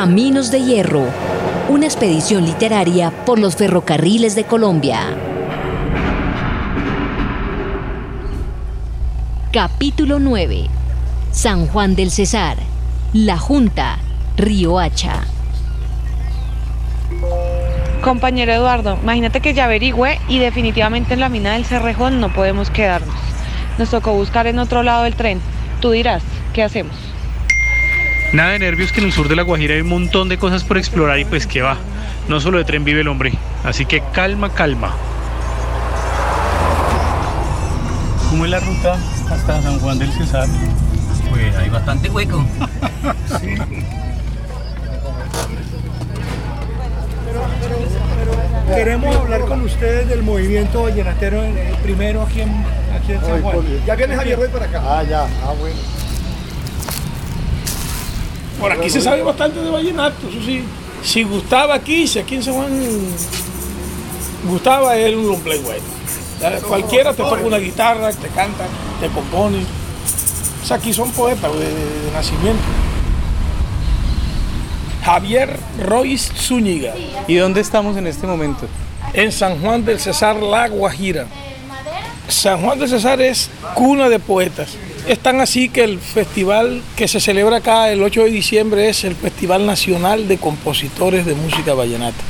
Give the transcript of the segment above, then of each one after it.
Caminos de Hierro, una expedición literaria por los ferrocarriles de Colombia. Capítulo 9. San Juan del Cesar, La Junta, Río Hacha. Compañero Eduardo, imagínate que ya averigüé y definitivamente en la mina del Cerrejón no podemos quedarnos. Nos tocó buscar en otro lado del tren. Tú dirás, ¿qué hacemos? Nada de nervios que en el sur de La Guajira hay un montón de cosas por explorar y pues que va. No solo de tren vive el hombre. Así que calma, calma. ¿Cómo es la ruta hasta San Juan del Cesar? Pues hay bastante hueco. Queremos hablar con ustedes del movimiento vallenatero eh, primero aquí en, aquí en San Juan. Ya viene Javier Ruiz para acá. Ah, ya, ah, bueno. Por aquí se sabe bastante de vallenato, eso sí. Si gustaba aquí, si aquí en San Juan gustaba, es un long play bueno. Cualquiera te toca una guitarra, te canta, te compone. O sea, aquí son poetas de, de nacimiento. Javier Royce Zúñiga, ¿Y dónde estamos en este momento? en San Juan del Cesar, La Guajira. San Juan del Cesar es cuna de poetas. Es tan así que el festival que se celebra acá el 8 de diciembre es el Festival Nacional de Compositores de Música Vallenata.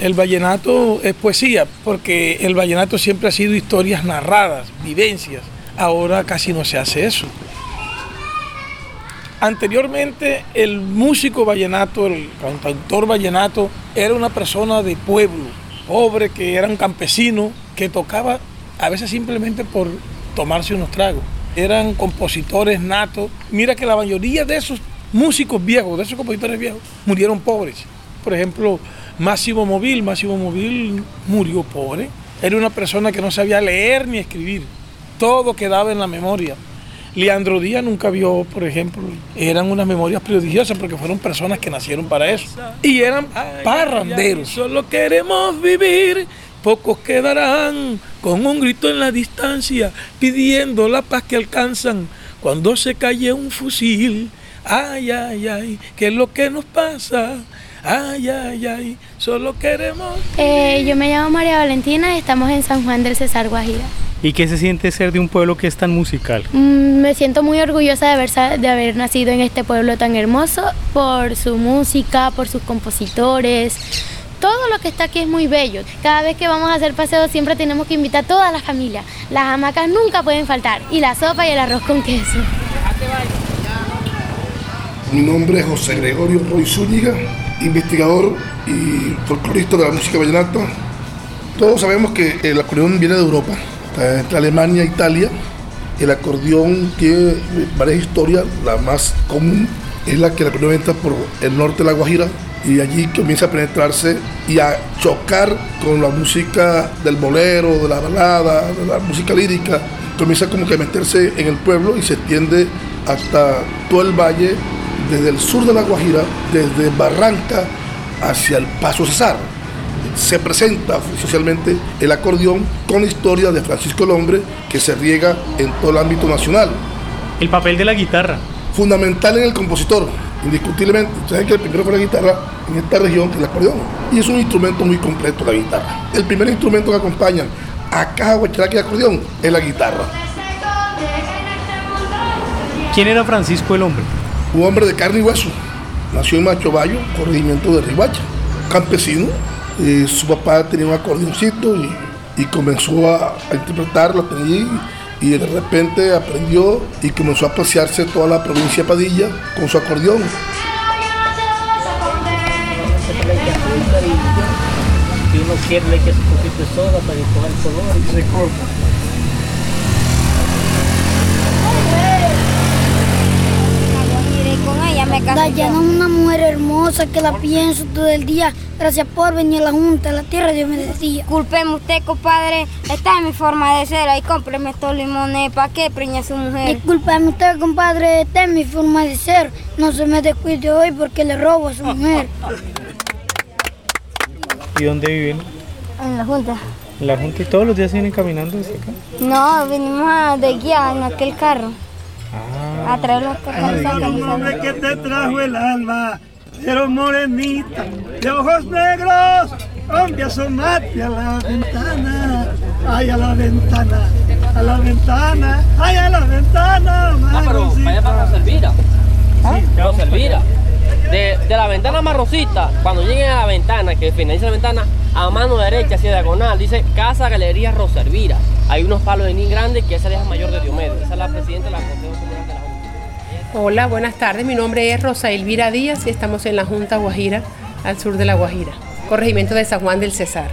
El vallenato es poesía, porque el vallenato siempre ha sido historias narradas, vivencias. Ahora casi no se hace eso. Anteriormente el músico vallenato, el cantautor vallenato, era una persona de pueblo, pobre, que era un campesino, que tocaba a veces simplemente por tomarse unos tragos. Eran compositores natos. Mira que la mayoría de esos músicos viejos, de esos compositores viejos, murieron pobres. Por ejemplo, Máximo Móvil, Máximo Móvil murió pobre. Era una persona que no sabía leer ni escribir. Todo quedaba en la memoria. Leandro Díaz nunca vio, por ejemplo, eran unas memorias prodigiosas porque fueron personas que nacieron para eso. Y eran parranderos. Solo queremos vivir, pocos quedarán con un grito en la distancia, pidiendo la paz que alcanzan cuando se calle un fusil. Ay, ay, ay, ¿qué es lo que nos pasa? Ay, ay, ay, solo queremos. Eh, yo me llamo María Valentina y estamos en San Juan del Cesar Guajira. ¿Y qué se siente ser de un pueblo que es tan musical? Mm, me siento muy orgullosa de haber, de haber nacido en este pueblo tan hermoso por su música, por sus compositores. Todo lo que está aquí es muy bello. Cada vez que vamos a hacer paseos siempre tenemos que invitar a toda la familia. Las hamacas nunca pueden faltar y la sopa y el arroz con queso. Mi nombre es José Gregorio Roy Zúñiga, investigador y folclorista de la música vallenata. Todos sabemos que el acordeón viene de Europa, entre Alemania e Italia. El acordeón tiene varias historias, la más común es la que el acordeón entra por el norte de la Guajira y allí comienza a penetrarse y a chocar con la música del bolero, de la balada, de la música lírica. Comienza como que a meterse en el pueblo y se extiende hasta todo el valle, desde el sur de la Guajira, desde Barranca hacia el Paso Cesar. Se presenta oficialmente el acordeón con la historia de Francisco el Hombre que se riega en todo el ámbito nacional. El papel de la guitarra. Fundamental en el compositor, indiscutiblemente. Saben que el primero fue la guitarra en esta región, que es el acordeón. Y es un instrumento muy completo la guitarra. El primer instrumento que acompaña a caja, guacharaca y acordeón es la guitarra. ¿Quién era Francisco el hombre? Un hombre de carne y hueso. Nació en Macho Bayo, corregimiento de Ribacha. Campesino. Eh, su papá tenía un acordeoncito y, y comenzó a, a interpretarlo, tenía y, de repente aprendió y comenzó a pasearse toda la provincia de Padilla con su acordeón. Si uno quiere le echa un poquito de soda para que coja el color y se corta. con ella me casé. Dayana es una mujer hermosa que la pienso todo el día. Gracias por venir a la Junta, a la tierra Dios me decía. Disculpeme usted, compadre. Esta es mi forma de ser. Ahí cómpreme estos limones. ¿Para qué preña a su mujer? Discúlpame usted, compadre, esta es mi forma de ser. No se me descuide hoy porque le robo a su mujer. ¿Y dónde viven? En la Junta. ¿En la Junta y todos los días vienen caminando desde acá? No, vinimos a, de guía en aquel carro. Ah, A traer los hombre que te trajo el alma pero morenita, de ojos negros, hombre asomate a la ventana, ay a la ventana, a la ventana, ay a la ventana, Ah, pero vaya para. ¿Ah? Roselvira. De, de la ventana marrosita, cuando lleguen a la ventana, que finaliza la ventana, a mano derecha, hacia diagonal, dice Casa Galería Roservira. Hay unos palos de ni grandes que esa es la mayor de Diomedes. Esa es la presidenta de la Consejo Comunal de la Junta. Hola, buenas tardes. Mi nombre es Rosa Elvira Díaz y estamos en la Junta Guajira, al sur de la Guajira, corregimiento de San Juan del Cesar.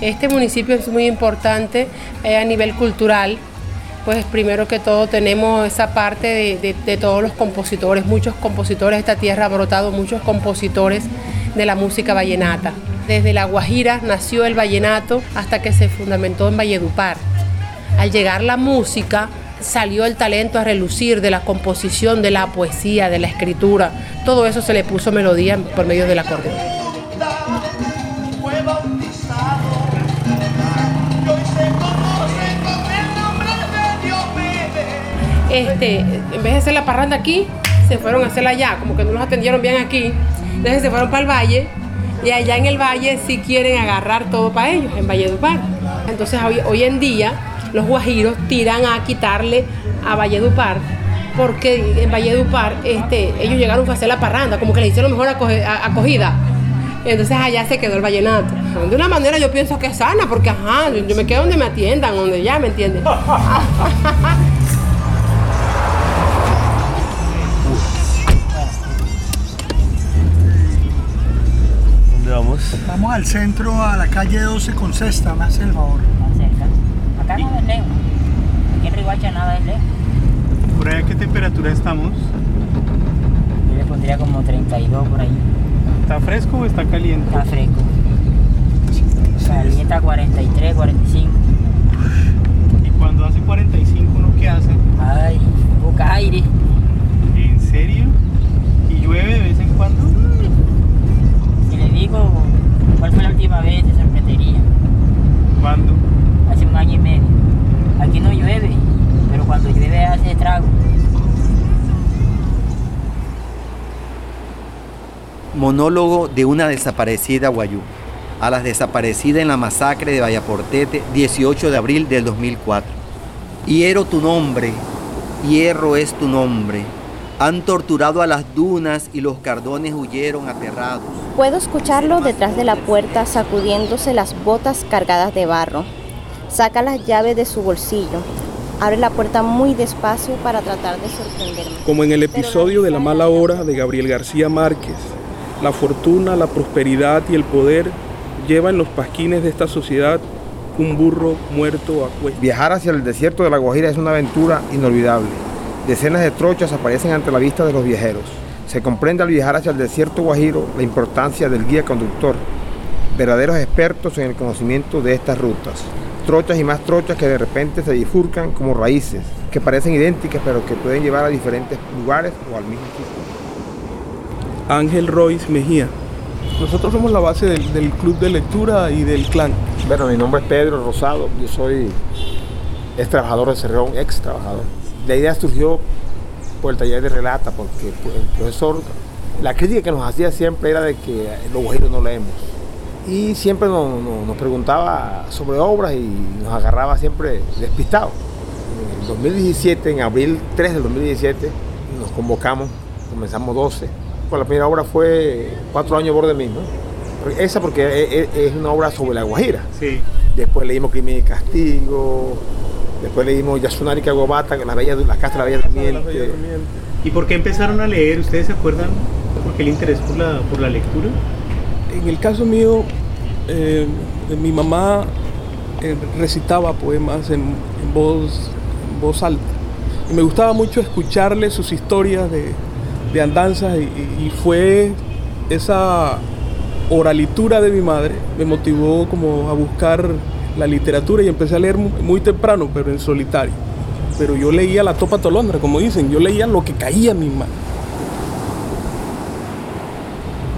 Este municipio es muy importante eh, a nivel cultural, pues primero que todo tenemos esa parte de, de- todos los compositores, muchos compositores esta tierra ha brotado, muchos compositores de la música vallenata. Desde La Guajira nació el vallenato hasta que se fundamentó en Valledupar. Al llegar la música, salió el talento a relucir de la composición, de la poesía, de la escritura. Todo eso se le puso melodía por medio del acordeón. Este, en vez de hacer la parranda aquí, se fueron a hacerla allá, como que no los atendieron bien aquí. Entonces se fueron para el valle y allá en el valle sí quieren agarrar todo para ellos, en Valledupar. Entonces hoy, en día los guajiros tiran a quitarle a Valledupar porque en Valledupar este, ellos llegaron a hacer la parranda, como que le hicieron mejor acoge- a- acogida. Entonces allá se quedó el vallenato. De una manera yo pienso que es sana, porque ajá, yo yo me quedo donde me atiendan, donde ya, ¿me entiendes? vamos? Vamos al centro, a la calle 12 con Cesta, me hace el favor. Acá no es lejos. Aquí en Ribacha nada es lejos. ¿Por ahí a qué temperatura estamos? Yo le pondría como 32 por ahí. ¿Está fresco o está caliente? Está fresco. Calienta 43, 45. ¿Y cuando hace 45 uno qué hace? Ay, busca aire. ¿En serio? ¿Y llueve de vez en cuando? Si le digo última vez, te sorprendería. ¿Cuándo? Hace un año y medio. Aquí no llueve, pero cuando llueve hace estrago. Monólogo de una desaparecida guayú. A las desaparecidas en la masacre de Vallaportete, 18 de abril del 2004. Hiero tu nombre, hierro es tu nombre. Han torturado a las dunas y los cardones huyeron aterrados. Puedo escucharlo detrás de la puerta sacudiéndose las botas cargadas de barro. Saca las llaves de su bolsillo. Abre la puerta muy despacio para tratar de sorprenderme. Como en el episodio de La mala hora de Gabriel García Márquez, la fortuna, la prosperidad y el poder llevan los pasquines de esta sociedad un burro muerto a cuesta. Viajar hacia el desierto de la Guajira es una aventura inolvidable. Decenas de trochas aparecen ante la vista de los viajeros. Se comprende al viajar hacia el desierto guajiro la importancia del guía conductor, verdaderos expertos en el conocimiento de estas rutas. Trochas y más trochas que de repente se bifurcan como raíces, que parecen idénticas pero que pueden llevar a diferentes lugares o al mismo sitio. Ángel Royce Mejía. Nosotros somos la base del, del club de lectura y del clan. Bueno, mi nombre es Pedro Rosado, yo soy ex trabajador de Cerrón, ex trabajador. La idea surgió por el taller de relata, porque el profesor, la crítica que nos hacía siempre era de que los guajiros no leemos. Y siempre nos, nos- preguntaba sobre obras y nos agarraba siempre despistados. En el 2017, en abril 3 del 2017, nos convocamos, comenzamos 12. Pues la primera obra fue Cuatro años borde. Pero Esa porque es, es- es una obra sobre la Guajira. Sí. Después leímos Crimen y Castigo. Después leímos Yasunari Kagobata, la, bella, la Casa de la Bella Durmiente. ¿Y por qué empezaron a leer? ¿Ustedes se acuerdan por qué el interés por la, por la lectura? En el caso mío, eh, mi mamá eh, recitaba poemas en, en voz, en voz alta. Y me gustaba mucho escucharle sus historias de, de andanzas y, y- y fue esa oralitura de mi madre me motivó como a buscar la literatura y empecé a leer mu- muy temprano, pero en solitario. Pero yo leía la topa tolondra, como dicen, yo leía lo que caía en mi mano.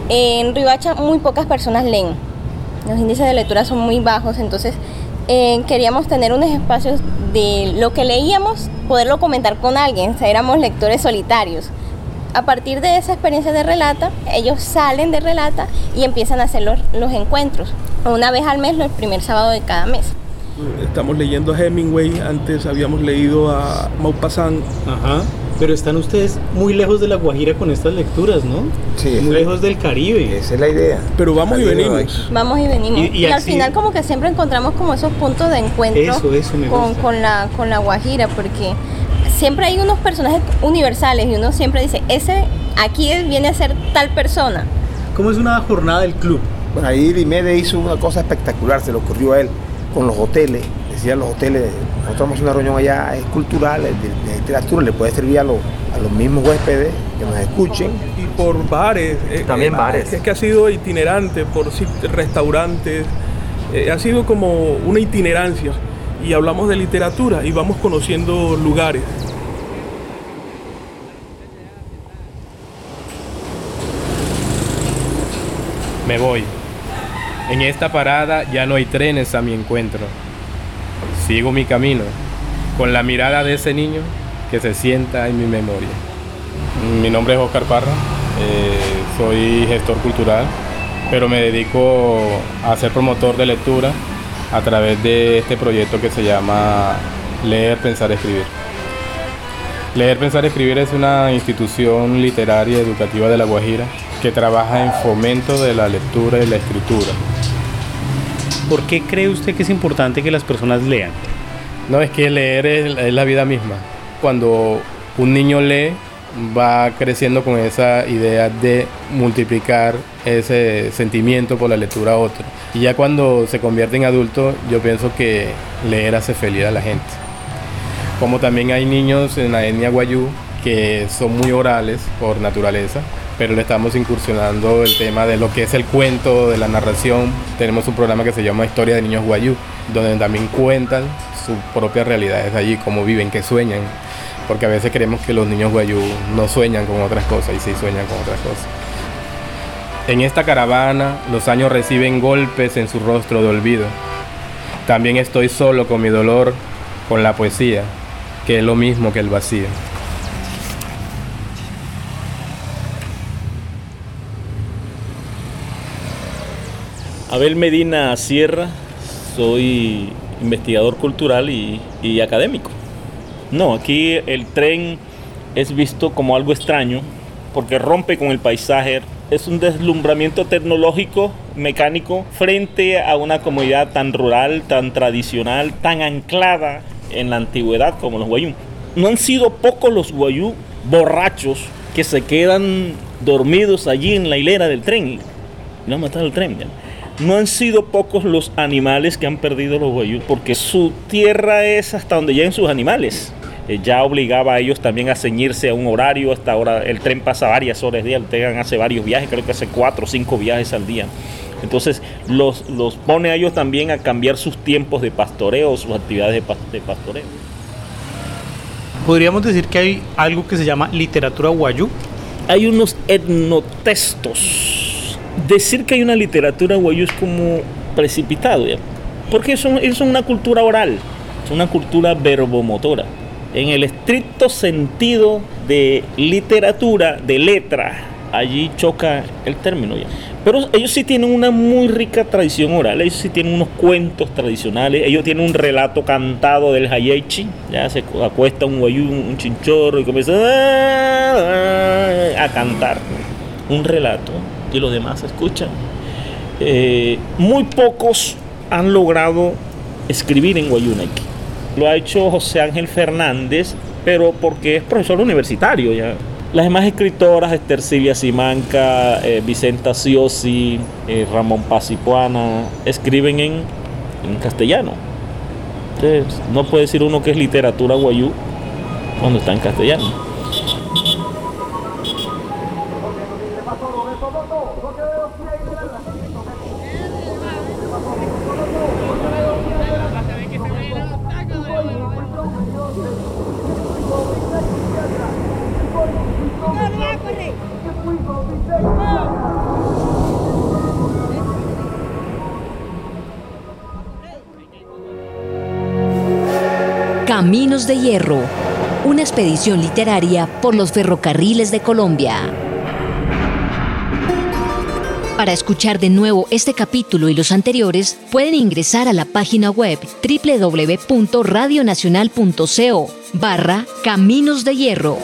En Ribacha muy pocas personas leen. Los índices de lectura son muy bajos, entonces eh, queríamos tener unos espacios de lo que leíamos, poderlo comentar con alguien. O sea, éramos lectores solitarios. A partir de esa experiencia de relata, ellos salen de relata y empiezan a hacer los, los encuentros. Una vez al mes, el primer sábado de cada mes. Estamos leyendo a Hemingway, antes habíamos leído a Maupassant. Ajá. Pero están ustedes muy lejos de la Guajira con estas lecturas, ¿no? Sí. Muy lejos del Caribe. Esa es la idea. Pero vamos y venimos. Vamos y venimos. Y- Y, y al así- final como que siempre encontramos como esos puntos de encuentro Eso, eso me con, gusta. con la, con la Guajira, porque siempre hay unos personajes universales y uno siempre dice, ese aquí viene a ser tal persona. ¿Cómo es una jornada del club? Bueno, ahí Dimede hizo una cosa espectacular, se le ocurrió a él con los hoteles. Decían los hoteles, nosotros vamos a una reunión allá, es cultural, es de, de literatura, le puede servir a los, a los mismos huéspedes que nos escuchen. Y por bares. eh, También eh, bares. Es que ha sido itinerante por restaurantes. eh, ha sido como una itinerancia. Y hablamos de literatura y vamos conociendo lugares. Me voy. En esta parada ya no hay trenes a mi encuentro. Sigo mi camino con la mirada de ese niño que se sienta en mi memoria. Mi nombre es Oscar Parra, eh, soy gestor cultural, pero me dedico a ser promotor de lectura a través de este proyecto que se llama Leer, Pensar, Escribir. Leer, Pensar, Escribir es una institución literaria y educativa de La Guajira que trabaja en fomento de la lectura y la escritura. ¿Por qué cree usted que es importante que las personas lean? No, es que leer es, es la vida misma. Cuando un niño lee, va creciendo con esa idea de multiplicar ese sentimiento por la lectura a otro. Y ya cuando se convierte en adulto, yo pienso que leer hace feliz a la gente. Como también hay niños en la etnia guayú que son muy orales por naturaleza, pero le estamos incursionando el tema de lo que es el cuento, de la narración. Tenemos un programa que se llama Historia de Niños Guayú, donde también cuentan sus propias realidades allí, cómo viven, qué sueñan. Porque a veces creemos que los niños guayú no sueñan con otras cosas y sí sueñan con otras cosas. En esta caravana los años reciben golpes en su rostro de olvido. También estoy solo con mi dolor, con la poesía, que es lo mismo que el vacío. Abel Medina Sierra, soy investigador cultural y, académico. No, aquí el tren es visto como algo extraño porque rompe con el paisaje. Es un deslumbramiento tecnológico, mecánico, frente a una comunidad tan rural, tan tradicional, tan anclada en la antigüedad como los guayú. No han sido pocos los guayú borrachos que se quedan dormidos allí en la hilera del tren. No han tren. No han sido pocos los animales que han perdido los guayú, porque su tierra es hasta donde llegan sus animales. Eh, ya obligaba a ellos también a ceñirse a un horario, hasta ahora el tren pasa varias horas al día, el tren hace varios viajes, creo que hace cuatro o cinco viajes al día. Entonces los, los pone a ellos también a cambiar sus tiempos de pastoreo, sus actividades de, de pastoreo. Podríamos decir que hay algo que se llama literatura guayú. Hay unos etnotextos. Decir que hay una literatura guayú es como precipitado, ¿ya? porque eso es una cultura oral, es una cultura verbomotora. En el estricto sentido de literatura, de letra, allí choca el término ya. Pero ellos sí tienen una muy rica tradición oral, ellos sí tienen unos cuentos tradicionales, ellos tienen un relato cantado del hayechi, ya se acuesta un guayú, un chinchorro y comienza a cantar un relato y los demás escuchan. Eh, muy pocos han logrado escribir en guayúnaic. Lo ha hecho José Ángel Fernández, pero porque es profesor universitario ya. Las demás escritoras, Esther Silvia Simanca, eh, Vicenta Siosi, eh, Ramón Pasipuana, escriben en, en castellano. Entonces, no puede decir uno que es literatura guayú cuando está en castellano. Caminos de Hierro. una expedición literaria por los ferrocarriles de Colombia. Para escuchar de nuevo este capítulo y los anteriores, pueden ingresar a la página web www.radionacional.co barra Caminos de Hierro.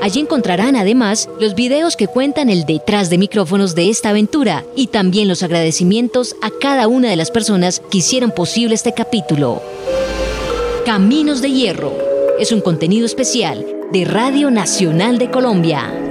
Allí encontrarán además los videos que cuentan el detrás de micrófonos de esta aventura y también los agradecimientos a cada una de las personas que hicieron posible este capítulo. Caminos de Hierro es un contenido especial de Radio Nacional de Colombia.